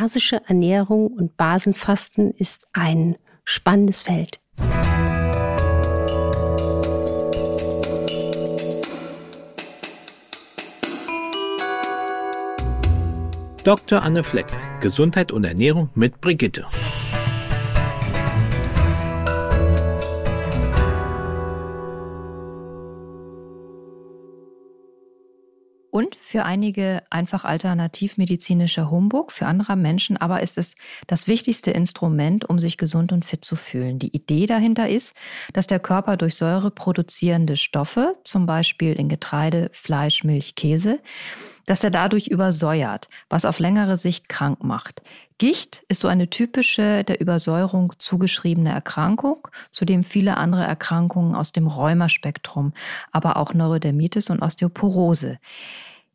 Basische Ernährung und Basenfasten ist ein spannendes Feld. Dr. Anne Fleck, Gesundheit und Ernährung mit Brigitte. Und für einige einfach alternativmedizinischer Humbug, für andere Menschen aber ist es das wichtigste Instrument, um sich gesund und fit zu fühlen. Die Idee dahinter ist, dass der Körper durch Säure produzierende Stoffe, zum Beispiel in Getreide, Fleisch, Milch, Käse, dass er dadurch übersäuert, was auf längere Sicht krank macht. Gicht ist so eine typische der Übersäuerung zugeschriebene Erkrankung, zudem viele andere Erkrankungen aus dem Rheumaspektrum, aber auch Neurodermitis und Osteoporose.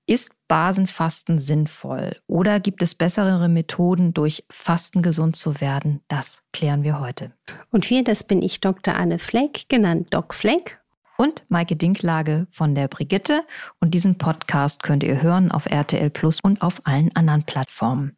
Ist Basenfasten sinnvoll oder gibt es bessere Methoden, durch Fasten gesund zu werden? Das klären wir heute. Und wir, das bin ich Dr. Anne Fleck, genannt Doc Fleck und Maike Dinklage von der Brigitte. Und diesen Podcast könnt ihr hören auf RTL Plus und auf allen anderen Plattformen.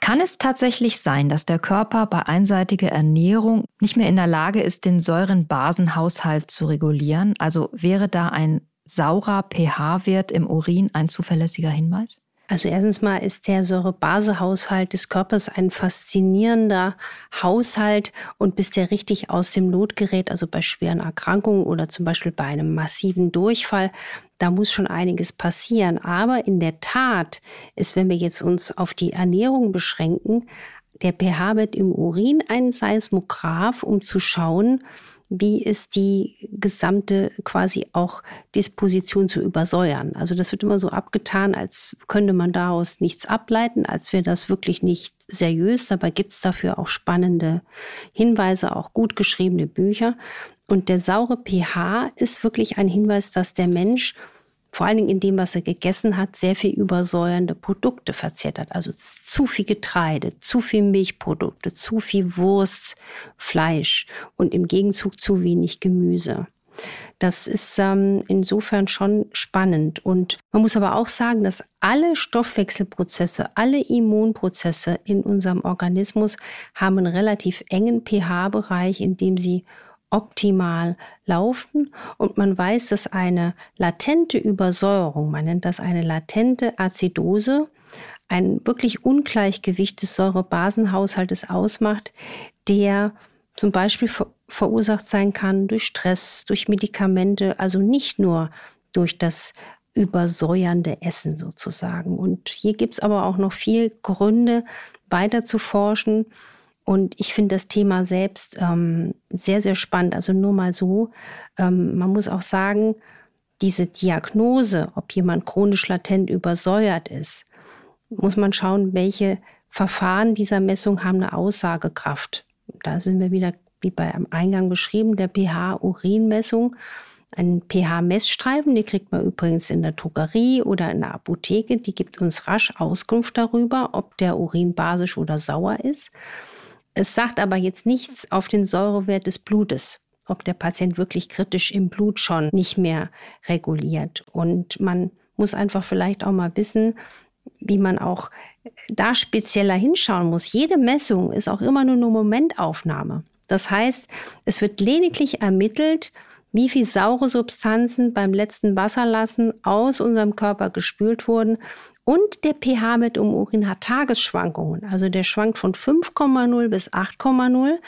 Kann es tatsächlich sein, dass der Körper bei einseitiger Ernährung nicht mehr in der Lage ist, den Säurenbasenhaushalt zu regulieren? Also wäre da ein saurer pH-Wert im Urin ein zuverlässiger Hinweis? Also erstens mal ist der Säurebasehaushalt des Körpers ein faszinierender Haushalt und bis der richtig aus dem Lot gerät, also bei schweren Erkrankungen oder zum Beispiel bei einem massiven Durchfall, da muss schon einiges passieren. Aber in der Tat ist, wenn wir jetzt uns auf die Ernährung beschränken, der pH-Wert im Urin ein Seismograph, um zu schauen, wie ist die gesamte quasi auch Disposition zu übersäuern. Also das wird immer so abgetan, als könnte man daraus nichts ableiten, als wäre das wirklich nicht seriös. Dabei gibt es dafür auch spannende Hinweise, auch gut geschriebene Bücher. Und der saure pH ist wirklich ein Hinweis, dass der Mensch vor allen Dingen in dem, was er gegessen hat, sehr viel übersäuernde Produkte verzehrt hat. Also zu viel Getreide, zu viel Milchprodukte, zu viel Wurst, Fleisch und im Gegenzug zu wenig Gemüse. Das ist ähm, insofern schon spannend. Und man muss aber auch sagen, dass alle Stoffwechselprozesse, alle Immunprozesse in unserem Organismus haben einen relativ engen pH-Bereich, in dem sie optimal laufen und man weiß, dass eine latente Übersäuerung, man nennt das eine latente Azidose, ein wirklich Ungleichgewicht des Säurebasenhaushaltes ausmacht, der zum Beispiel ver verursacht sein kann durch Stress, durch Medikamente, also nicht nur durch das übersäuernde Essen sozusagen. Und hier gibt es aber auch noch viel Gründe, weiter zu forschen und ich finde das Thema selbst ähm, sehr, sehr spannend. Also nur mal so. Ähm, man muss auch sagen, diese Diagnose, ob jemand chronisch latent übersäuert ist, muss man schauen, welche Verfahren dieser Messung haben eine Aussagekraft. Da sind wir wieder, wie bei am Eingang beschrieben, der pH-Urinmessung. Ein pH-Messstreifen, die kriegt man übrigens in der Drogerie oder in der Apotheke. Die gibt uns rasch Auskunft darüber, ob der Urin basisch oder sauer ist. Es sagt aber jetzt nichts auf den Säurewert des Blutes, ob der Patient wirklich kritisch im Blut schon nicht mehr reguliert. Und man muss einfach vielleicht auch mal wissen, wie man auch da spezieller hinschauen muss. Jede Messung ist auch immer nur eine Momentaufnahme. Das heißt, es wird lediglich ermittelt, wie viel saure Substanzen beim letzten Wasserlassen aus unserem Körper gespült wurden und der pH-Wert im Urin hat Tagesschwankungen. Also der schwankt von 5,0 bis 8,0.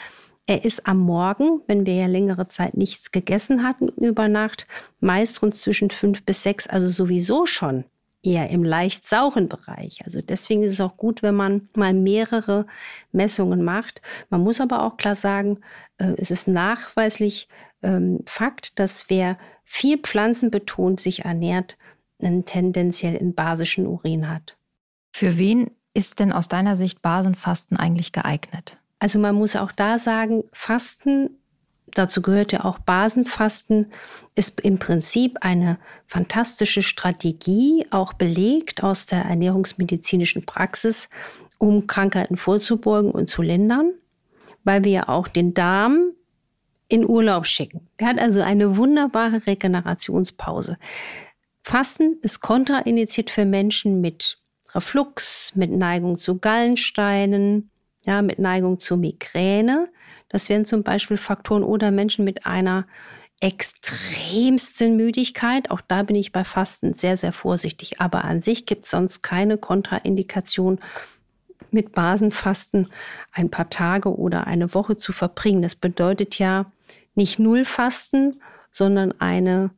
Er ist am Morgen, wenn wir ja längere Zeit nichts gegessen hatten über Nacht, meist rund zwischen 5 bis 6, also sowieso schon eher im leicht sauren Bereich. Also deswegen ist es auch gut, wenn man mal mehrere Messungen macht. Man muss aber auch klar sagen, äh, es ist nachweislich ähm, Fakt, dass wer viel pflanzenbetont sich ernährt, einen tendenziell einen basischen Urin hat. Für wen ist denn aus deiner Sicht Basenfasten eigentlich geeignet? Also man muss auch da sagen, Fasten, dazu gehört ja auch Basenfasten, ist im Prinzip eine fantastische Strategie, auch belegt aus der ernährungsmedizinischen Praxis, um Krankheiten vorzubeugen und zu lindern, weil wir auch den Darm in Urlaub schicken. Der hat also eine wunderbare Regenerationspause. Fasten ist kontraindiziert für Menschen mit Reflux, mit Neigung zu Gallensteinen, ja, mit Neigung zur Migräne. Das wären zum Beispiel Faktoren oder Menschen mit einer extremsten Müdigkeit. Auch da bin ich bei Fasten sehr, sehr vorsichtig. Aber an sich gibt es sonst keine Kontraindikation, mit Basenfasten ein paar Tage oder eine Woche zu verbringen. Das bedeutet ja nicht null Fasten, sondern eine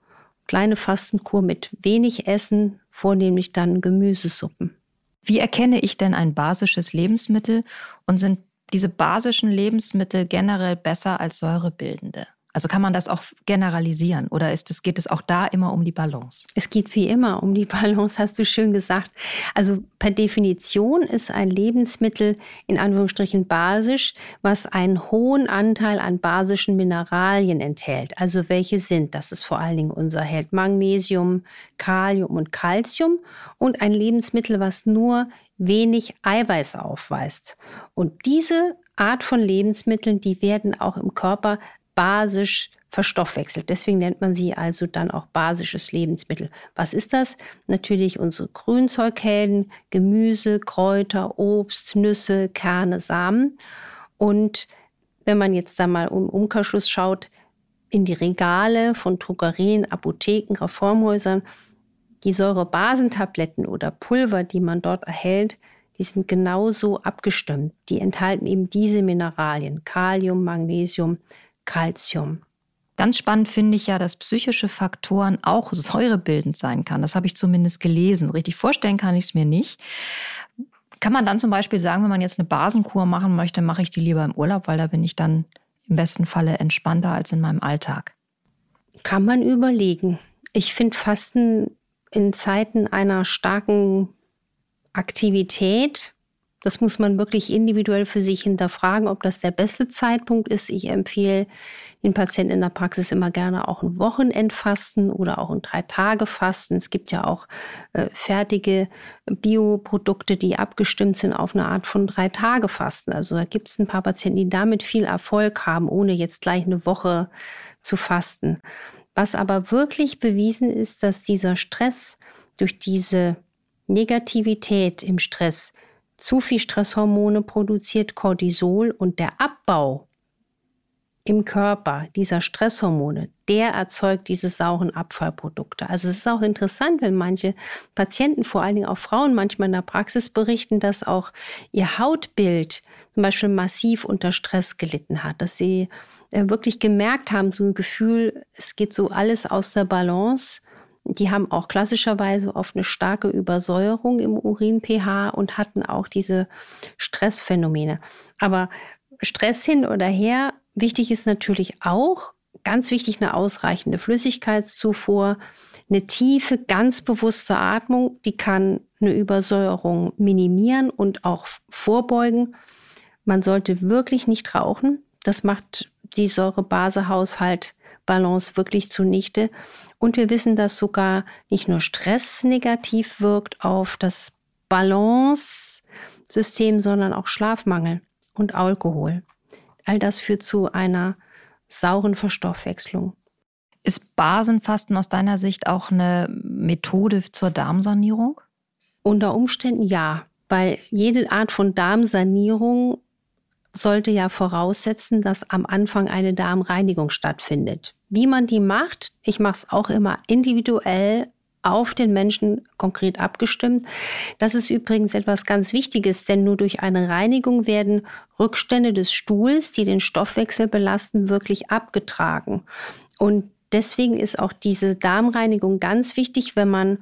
kleine Fastenkur mit wenig Essen, vornehmlich dann Gemüsesuppen. Wie erkenne ich denn ein basisches Lebensmittel und sind diese basischen Lebensmittel generell besser als säurebildende? Also kann man das auch generalisieren oder ist es, geht es auch da immer um die Balance? Es geht wie immer um die Balance, hast du schön gesagt. Also per Definition ist ein Lebensmittel in Anführungsstrichen basisch, was einen hohen Anteil an basischen Mineralien enthält. Also welche sind? Das ist vor allen Dingen unser Held Magnesium, Kalium und Calcium und ein Lebensmittel, was nur wenig Eiweiß aufweist. Und diese Art von Lebensmitteln, die werden auch im Körper basisch verstoffwechselt. Deswegen nennt man sie also dann auch basisches Lebensmittel. Was ist das? Natürlich unsere Grünzeughelden, Gemüse, Kräuter, Obst, Nüsse, Kerne, Samen. Und wenn man jetzt da mal um Umkehrschluss schaut, in die Regale von Drogerien, Apotheken, Reformhäusern, die Säurebasentabletten oder Pulver, die man dort erhält, die sind genauso abgestimmt. Die enthalten eben diese Mineralien, Kalium, Magnesium, Calcium. Ganz spannend finde ich ja, dass psychische Faktoren auch säurebildend sein kann. Das habe ich zumindest gelesen. Richtig vorstellen kann ich es mir nicht. Kann man dann zum Beispiel sagen, wenn man jetzt eine Basenkur machen möchte, mache ich die lieber im Urlaub, weil da bin ich dann im besten Falle entspannter als in meinem Alltag? Kann man überlegen. Ich finde Fasten in Zeiten einer starken Aktivität das muss man wirklich individuell für sich hinterfragen, ob das der beste Zeitpunkt ist. Ich empfehle den Patienten in der Praxis immer gerne auch ein Wochenendfasten oder auch ein Drei-Tage-Fasten. Es gibt ja auch äh, fertige Bioprodukte, die abgestimmt sind auf eine Art von Drei-Tage-Fasten. Also da gibt es ein paar Patienten, die damit viel Erfolg haben, ohne jetzt gleich eine Woche zu fasten. Was aber wirklich bewiesen ist, dass dieser Stress durch diese Negativität im Stress zu viel Stresshormone produziert Cortisol und der Abbau im Körper dieser Stresshormone, der erzeugt diese sauren Abfallprodukte. Also es ist auch interessant, wenn manche Patienten, vor allen Dingen auch Frauen, manchmal in der Praxis berichten, dass auch ihr Hautbild zum Beispiel massiv unter Stress gelitten hat, dass sie wirklich gemerkt haben, so ein Gefühl, es geht so alles aus der Balance die haben auch klassischerweise oft eine starke Übersäuerung im Urin-pH und hatten auch diese Stressphänomene. Aber Stress hin oder her, wichtig ist natürlich auch, ganz wichtig, eine ausreichende Flüssigkeitszufuhr, eine tiefe, ganz bewusste Atmung, die kann eine Übersäuerung minimieren und auch vorbeugen. Man sollte wirklich nicht rauchen. Das macht die Säurebasehaushalt Balance wirklich zunichte. Und wir wissen, dass sogar nicht nur Stress negativ wirkt auf das Balance-System, sondern auch Schlafmangel und Alkohol. All das führt zu einer sauren Verstoffwechslung. Ist Basenfasten aus deiner Sicht auch eine Methode zur Darmsanierung? Unter Umständen ja, weil jede Art von Darmsanierung sollte ja voraussetzen, dass am Anfang eine Darmreinigung stattfindet. Wie man die macht, ich mache es auch immer individuell auf den Menschen konkret abgestimmt. Das ist übrigens etwas ganz Wichtiges, denn nur durch eine Reinigung werden Rückstände des Stuhls, die den Stoffwechsel belasten, wirklich abgetragen. Und deswegen ist auch diese Darmreinigung ganz wichtig, wenn man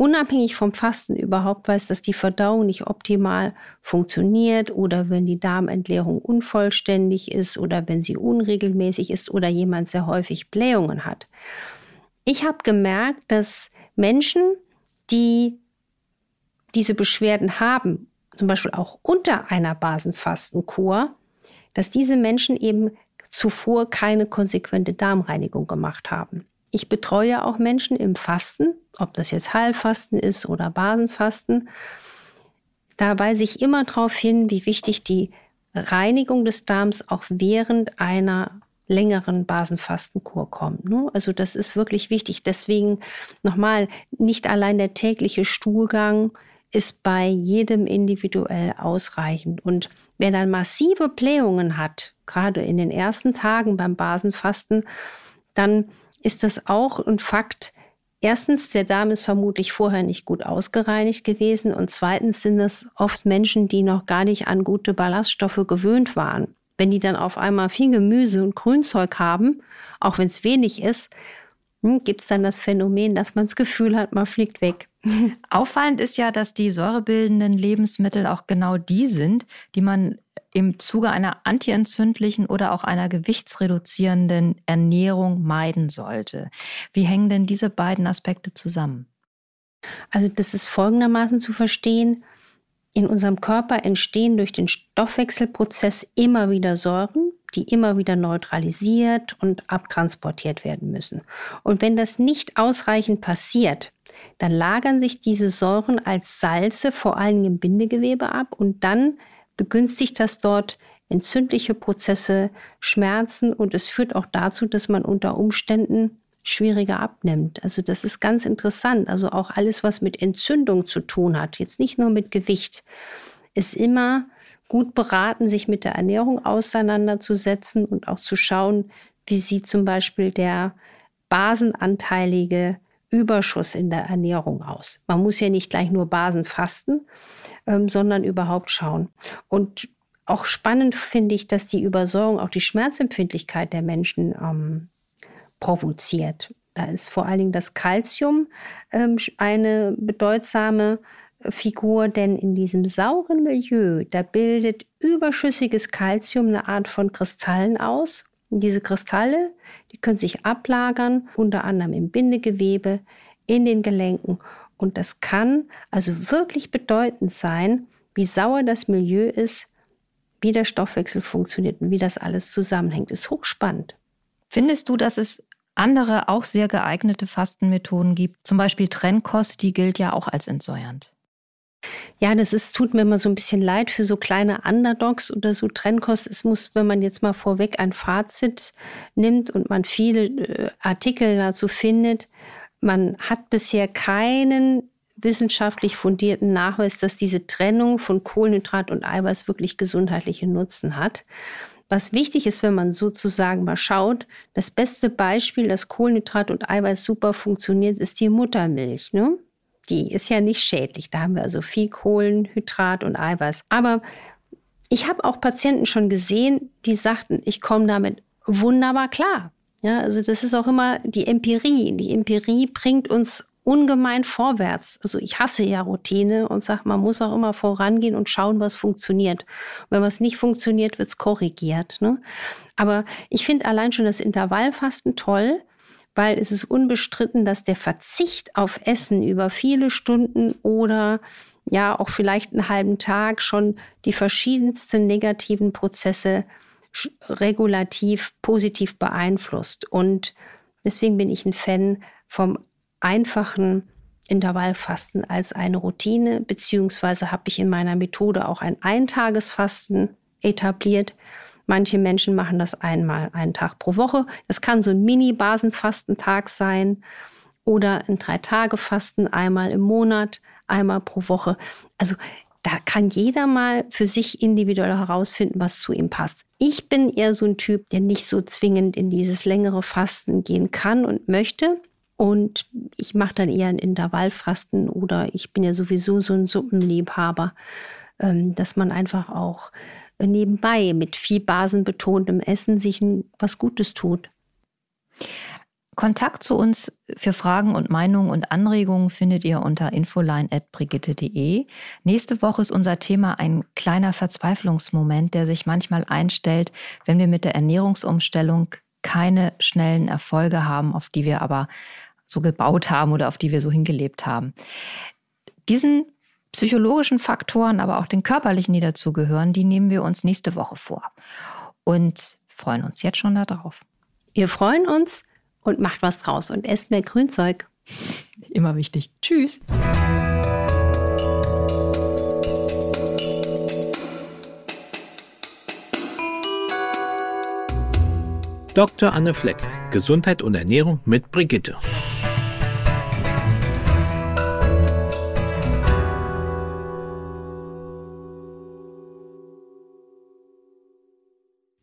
unabhängig vom Fasten überhaupt weiß, dass die Verdauung nicht optimal funktioniert oder wenn die Darmentleerung unvollständig ist oder wenn sie unregelmäßig ist oder jemand sehr häufig Blähungen hat. Ich habe gemerkt, dass Menschen, die diese Beschwerden haben, zum Beispiel auch unter einer Basenfastenkur, dass diese Menschen eben zuvor keine konsequente Darmreinigung gemacht haben. Ich betreue auch Menschen im Fasten, ob das jetzt Heilfasten ist oder Basenfasten. Da weise ich immer darauf hin, wie wichtig die Reinigung des Darms auch während einer längeren Basenfastenkur kommt. Ne? Also das ist wirklich wichtig. Deswegen nochmal, nicht allein der tägliche Stuhlgang ist bei jedem individuell ausreichend. Und wer dann massive Blähungen hat, gerade in den ersten Tagen beim Basenfasten, dann ist das auch ein Fakt. Erstens, der Darm ist vermutlich vorher nicht gut ausgereinigt gewesen und zweitens sind es oft Menschen, die noch gar nicht an gute Ballaststoffe gewöhnt waren. Wenn die dann auf einmal viel Gemüse und Grünzeug haben, auch wenn es wenig ist, hm, gibt es dann das Phänomen, dass man das Gefühl hat, man fliegt weg. Auffallend ist ja, dass die säurebildenden Lebensmittel auch genau die sind, die man im Zuge einer antientzündlichen oder auch einer gewichtsreduzierenden Ernährung meiden sollte. Wie hängen denn diese beiden Aspekte zusammen? Also das ist folgendermaßen zu verstehen. In unserem Körper entstehen durch den Stoffwechselprozess immer wieder Säuren, die immer wieder neutralisiert und abtransportiert werden müssen. Und wenn das nicht ausreichend passiert, dann lagern sich diese Säuren als Salze vor allem im Bindegewebe ab und dann begünstigt das dort entzündliche Prozesse, Schmerzen und es führt auch dazu, dass man unter Umständen schwieriger abnimmt. Also das ist ganz interessant. Also auch alles, was mit Entzündung zu tun hat, jetzt nicht nur mit Gewicht, ist immer gut beraten, sich mit der Ernährung auseinanderzusetzen und auch zu schauen, wie sieht zum Beispiel der basenanteilige Überschuss in der Ernährung aus. Man muss ja nicht gleich nur Basen fasten, ähm, sondern überhaupt schauen. Und auch spannend finde ich, dass die Übersäuerung auch die Schmerzempfindlichkeit der Menschen ähm, provoziert. Da ist vor allen Dingen das Kalzium ähm, eine bedeutsame Figur, denn in diesem sauren Milieu, da bildet überschüssiges Kalzium eine Art von Kristallen aus. Und diese Kristalle, die können sich ablagern, unter anderem im Bindegewebe, in den Gelenken. Und das kann also wirklich bedeutend sein, wie sauer das Milieu ist, wie der Stoffwechsel funktioniert und wie das alles zusammenhängt. Ist hochspannend. Findest du, dass es andere auch sehr geeignete Fastenmethoden gibt? Zum Beispiel Trennkost, die gilt ja auch als entsäuernd. Ja, das ist, tut mir immer so ein bisschen leid für so kleine Underdogs oder so Trennkost. Es muss, wenn man jetzt mal vorweg ein Fazit nimmt und man viele äh, Artikel dazu findet, man hat bisher keinen wissenschaftlich fundierten Nachweis, dass diese Trennung von Kohlenhydrat und Eiweiß wirklich gesundheitliche Nutzen hat. Was wichtig ist, wenn man sozusagen mal schaut, das beste Beispiel, dass Kohlenhydrat und Eiweiß super funktioniert, ist die Muttermilch. Ne? Die ist ja nicht schädlich. Da haben wir also viel Kohlenhydrat und Eiweiß. Aber ich habe auch Patienten schon gesehen, die sagten, ich komme damit wunderbar klar. Ja, also das ist auch immer die Empirie. Die Empirie bringt uns ungemein vorwärts. Also ich hasse ja Routine und sage, man muss auch immer vorangehen und schauen, was funktioniert. Und wenn was nicht funktioniert, wird es korrigiert. Ne? Aber ich finde allein schon das Intervallfasten toll, weil es ist unbestritten, dass der Verzicht auf Essen über viele Stunden oder ja auch vielleicht einen halben Tag schon die verschiedensten negativen Prozesse regulativ positiv beeinflusst. Und deswegen bin ich ein Fan vom einfachen Intervallfasten als eine Routine, beziehungsweise habe ich in meiner Methode auch ein Eintagesfasten etabliert, Manche Menschen machen das einmal einen Tag pro Woche. Das kann so ein Mini-Basenfastentag sein oder ein Drei-Tage-Fasten einmal im Monat, einmal pro Woche. Also da kann jeder mal für sich individuell herausfinden, was zu ihm passt. Ich bin eher so ein Typ, der nicht so zwingend in dieses längere Fasten gehen kann und möchte. Und ich mache dann eher ein Intervallfasten oder ich bin ja sowieso so ein Suppenliebhaber, ähm, dass man einfach auch nebenbei mit viel basenbetontem Essen sich was Gutes tut. Kontakt zu uns für Fragen und Meinungen und Anregungen findet ihr unter infoline.brigitte.de. Nächste Woche ist unser Thema ein kleiner Verzweiflungsmoment, der sich manchmal einstellt, wenn wir mit der Ernährungsumstellung keine schnellen Erfolge haben, auf die wir aber so gebaut haben oder auf die wir so hingelebt haben. Diesen psychologischen Faktoren, aber auch den körperlichen, die dazugehören, die nehmen wir uns nächste Woche vor. Und freuen uns jetzt schon darauf. Wir freuen uns und macht was draus und esst mehr Grünzeug. Immer wichtig. Tschüss. Dr. Anne Fleck, Gesundheit und Ernährung mit Brigitte.